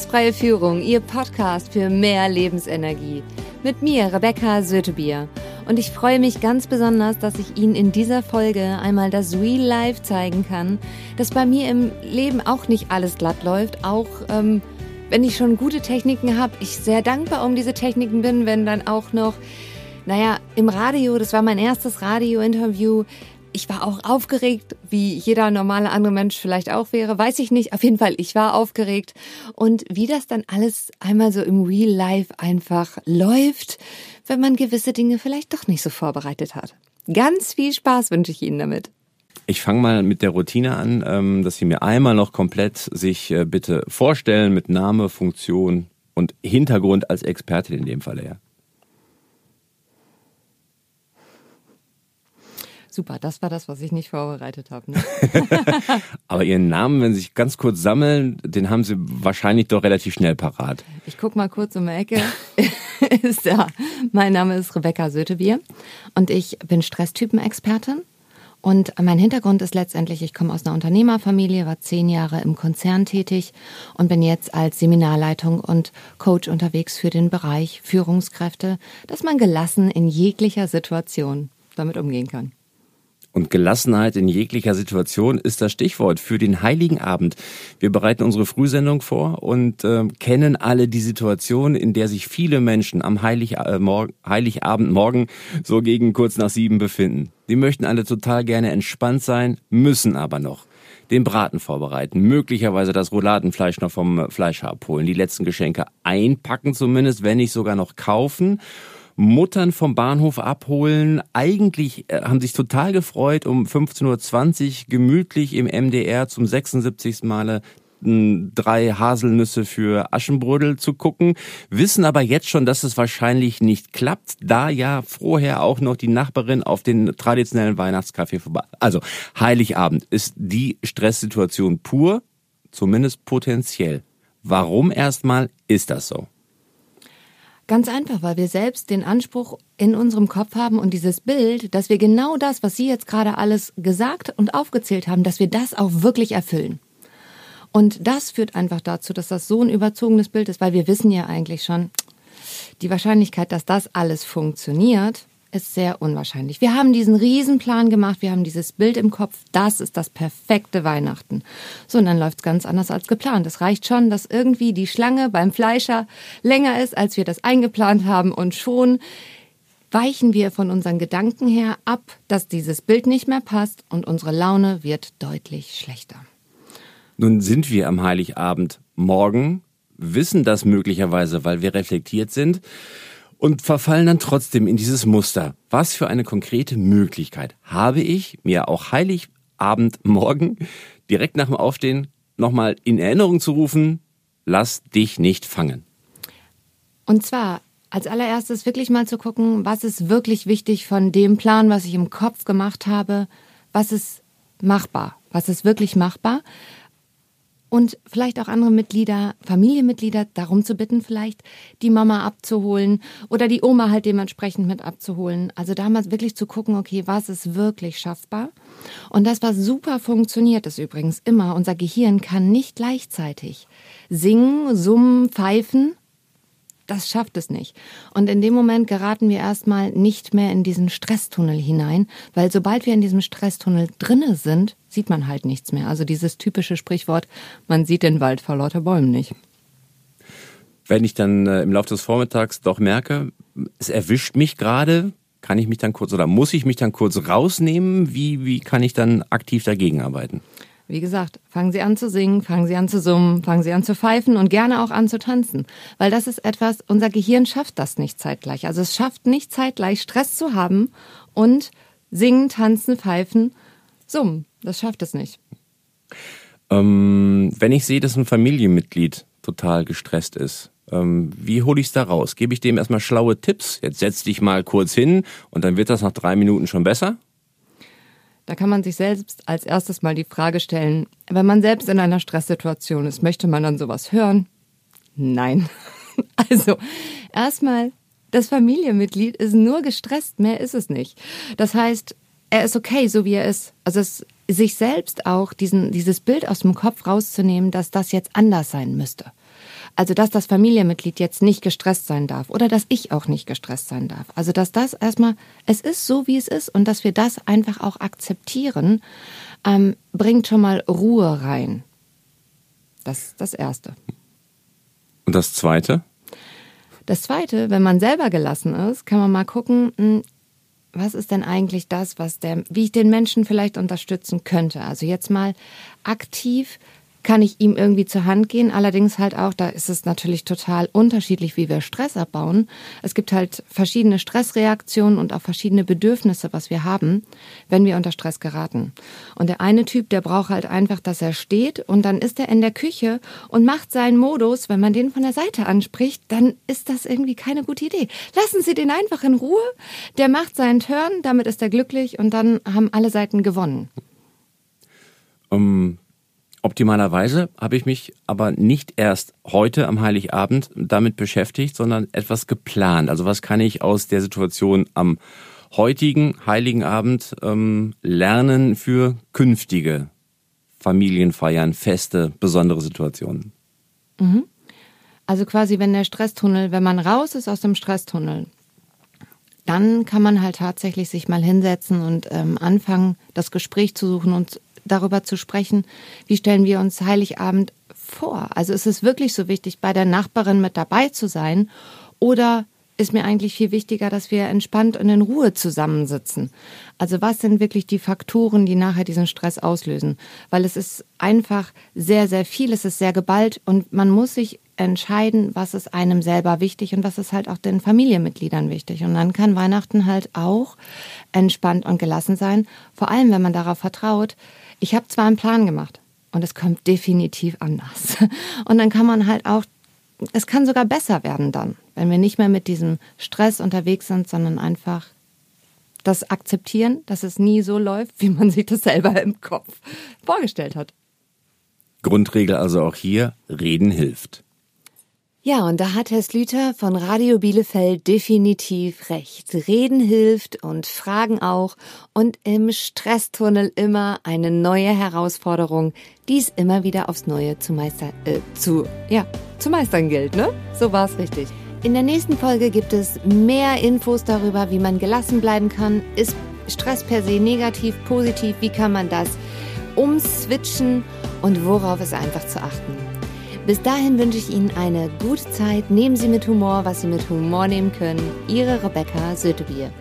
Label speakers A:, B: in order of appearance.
A: Freie Führung, Ihr Podcast für mehr Lebensenergie. Mit mir, Rebecca Sötebier. Und ich freue mich ganz besonders, dass ich Ihnen in dieser Folge einmal das Real Life zeigen kann, dass bei mir im Leben auch nicht alles glatt läuft. Auch ähm, wenn ich schon gute Techniken habe, ich sehr dankbar um diese Techniken bin, wenn dann auch noch, naja, im Radio, das war mein erstes Radio-Interview, ich war auch aufgeregt, wie jeder normale andere Mensch vielleicht auch wäre, weiß ich nicht. Auf jeden Fall, ich war aufgeregt. Und wie das dann alles einmal so im Real Life einfach läuft, wenn man gewisse Dinge vielleicht doch nicht so vorbereitet hat. Ganz viel Spaß wünsche ich Ihnen damit.
B: Ich fange mal mit der Routine an, ähm, dass Sie mir einmal noch komplett sich äh, bitte vorstellen mit Name, Funktion und Hintergrund als Expertin in dem Falle, ja.
A: Super, das war das, was ich nicht vorbereitet habe. Ne?
B: Aber Ihren Namen, wenn Sie sich ganz kurz sammeln, den haben Sie wahrscheinlich doch relativ schnell parat.
A: Ich guck mal kurz um die Ecke. ist da. Mein Name ist Rebecca Sötebier und ich bin Stresstypen-Expertin. Und mein Hintergrund ist letztendlich, ich komme aus einer Unternehmerfamilie, war zehn Jahre im Konzern tätig und bin jetzt als Seminarleitung und Coach unterwegs für den Bereich Führungskräfte, dass man gelassen in jeglicher Situation damit umgehen kann.
B: Und Gelassenheit in jeglicher Situation ist das Stichwort für den Heiligen Abend. Wir bereiten unsere Frühsendung vor und äh, kennen alle die Situation, in der sich viele Menschen am Heilig, äh, morgen, Heiligabend morgen so gegen kurz nach sieben befinden. Die möchten alle total gerne entspannt sein, müssen aber noch den Braten vorbereiten, möglicherweise das Rouladenfleisch noch vom Fleischer abholen, die letzten Geschenke einpacken zumindest, wenn nicht sogar noch kaufen Muttern vom Bahnhof abholen. Eigentlich äh, haben sich total gefreut, um 15.20 Uhr gemütlich im MDR zum 76. Male drei Haselnüsse für Aschenbrödel zu gucken, wissen aber jetzt schon, dass es wahrscheinlich nicht klappt, da ja vorher auch noch die Nachbarin auf den traditionellen Weihnachtskaffee vorbei. Also Heiligabend ist die Stresssituation pur, zumindest potenziell. Warum erstmal ist das so?
A: Ganz einfach, weil wir selbst den Anspruch in unserem Kopf haben und dieses Bild, dass wir genau das, was Sie jetzt gerade alles gesagt und aufgezählt haben, dass wir das auch wirklich erfüllen. Und das führt einfach dazu, dass das so ein überzogenes Bild ist, weil wir wissen ja eigentlich schon, die Wahrscheinlichkeit, dass das alles funktioniert, ist sehr unwahrscheinlich. Wir haben diesen Riesenplan gemacht, wir haben dieses Bild im Kopf, das ist das perfekte Weihnachten. So, und dann läuft es ganz anders als geplant. Es reicht schon, dass irgendwie die Schlange beim Fleischer länger ist, als wir das eingeplant haben und schon weichen wir von unseren Gedanken her ab, dass dieses Bild nicht mehr passt und unsere Laune wird deutlich schlechter.
B: Nun sind wir am Heiligabend morgen, wissen das möglicherweise, weil wir reflektiert sind und verfallen dann trotzdem in dieses Muster. Was für eine konkrete Möglichkeit habe ich, mir auch Heiligabend morgen direkt nach dem Aufstehen nochmal in Erinnerung zu rufen, lass dich nicht fangen.
A: Und zwar als allererstes wirklich mal zu gucken, was ist wirklich wichtig von dem Plan, was ich im Kopf gemacht habe, was ist machbar, was ist wirklich machbar und vielleicht auch andere Mitglieder, Familienmitglieder darum zu bitten, vielleicht die Mama abzuholen oder die Oma halt dementsprechend mit abzuholen. Also damals wirklich zu gucken, okay, was ist wirklich schaffbar? Und das, was super funktioniert, ist übrigens immer, unser Gehirn kann nicht gleichzeitig singen, summen, pfeifen das schafft es nicht. Und in dem Moment geraten wir erstmal nicht mehr in diesen Stresstunnel hinein, weil sobald wir in diesem Stresstunnel drinne sind, sieht man halt nichts mehr. Also dieses typische Sprichwort, man sieht den Wald vor lauter Bäumen nicht.
B: Wenn ich dann äh, im Laufe des Vormittags doch merke, es erwischt mich gerade, kann ich mich dann kurz oder muss ich mich dann kurz rausnehmen? Wie, wie kann ich dann aktiv dagegen arbeiten?
A: Wie gesagt, fangen Sie an zu singen, fangen Sie an zu summen, fangen Sie an zu pfeifen und gerne auch an zu tanzen. Weil das ist etwas, unser Gehirn schafft das nicht zeitgleich. Also es schafft nicht zeitgleich Stress zu haben und singen, tanzen, pfeifen, summen. Das schafft es nicht.
B: Ähm, wenn ich sehe, dass ein Familienmitglied total gestresst ist, ähm, wie hole ich es da raus? Gebe ich dem erstmal schlaue Tipps? Jetzt setz dich mal kurz hin und dann wird das nach drei Minuten schon besser?
A: Da kann man sich selbst als erstes mal die Frage stellen, wenn man selbst in einer Stresssituation ist, möchte man dann sowas hören? Nein. Also, erstmal, das Familienmitglied ist nur gestresst, mehr ist es nicht. Das heißt, er ist okay, so wie er ist. Also es, sich selbst auch diesen, dieses Bild aus dem Kopf rauszunehmen, dass das jetzt anders sein müsste. Also, dass das Familienmitglied jetzt nicht gestresst sein darf oder dass ich auch nicht gestresst sein darf. Also, dass das erstmal, es ist so, wie es ist und dass wir das einfach auch akzeptieren, ähm, bringt schon mal Ruhe rein. Das ist das Erste.
B: Und das Zweite?
A: Das Zweite, wenn man selber gelassen ist, kann man mal gucken, hm, was ist denn eigentlich das, was der, wie ich den Menschen vielleicht unterstützen könnte. Also jetzt mal aktiv kann ich ihm irgendwie zur Hand gehen. Allerdings halt auch, da ist es natürlich total unterschiedlich, wie wir Stress abbauen. Es gibt halt verschiedene Stressreaktionen und auch verschiedene Bedürfnisse, was wir haben, wenn wir unter Stress geraten. Und der eine Typ, der braucht halt einfach, dass er steht und dann ist er in der Küche und macht seinen Modus. Wenn man den von der Seite anspricht, dann ist das irgendwie keine gute Idee. Lassen Sie den einfach in Ruhe. Der macht seinen Turn, damit ist er glücklich und dann haben alle Seiten gewonnen.
B: Um Optimalerweise habe ich mich aber nicht erst heute am Heiligabend damit beschäftigt, sondern etwas geplant. Also was kann ich aus der Situation am heutigen Heiligen Abend ähm, lernen für künftige Familienfeiern, Feste, besondere Situationen?
A: Mhm. Also quasi, wenn der Stresstunnel, wenn man raus ist aus dem Stresstunnel, dann kann man halt tatsächlich sich mal hinsetzen und ähm, anfangen, das Gespräch zu suchen und darüber zu sprechen, wie stellen wir uns Heiligabend vor? Also ist es wirklich so wichtig, bei der Nachbarin mit dabei zu sein oder ist mir eigentlich viel wichtiger, dass wir entspannt und in Ruhe zusammensitzen. Also was sind wirklich die Faktoren, die nachher diesen Stress auslösen? Weil es ist einfach sehr, sehr viel, es ist sehr geballt und man muss sich entscheiden, was ist einem selber wichtig und was ist halt auch den Familienmitgliedern wichtig. Und dann kann Weihnachten halt auch entspannt und gelassen sein, vor allem wenn man darauf vertraut, ich habe zwar einen Plan gemacht und es kommt definitiv anders. Und dann kann man halt auch, es kann sogar besser werden dann, wenn wir nicht mehr mit diesem Stress unterwegs sind, sondern einfach das akzeptieren, dass es nie so läuft, wie man sich das selber im Kopf vorgestellt hat.
B: Grundregel also auch hier, reden hilft.
A: Ja, und da hat Herr Slüter von Radio Bielefeld definitiv recht. Reden hilft und Fragen auch und im Stresstunnel immer eine neue Herausforderung, die es immer wieder aufs Neue zu meistern, äh, zu, ja, zu meistern gilt, ne? So war's richtig. In der nächsten Folge gibt es mehr Infos darüber, wie man gelassen bleiben kann. Ist Stress per se negativ, positiv? Wie kann man das umswitchen und worauf ist einfach zu achten? Bis dahin wünsche ich Ihnen eine gute Zeit. Nehmen Sie mit Humor, was Sie mit Humor nehmen können. Ihre Rebecca Sötebier.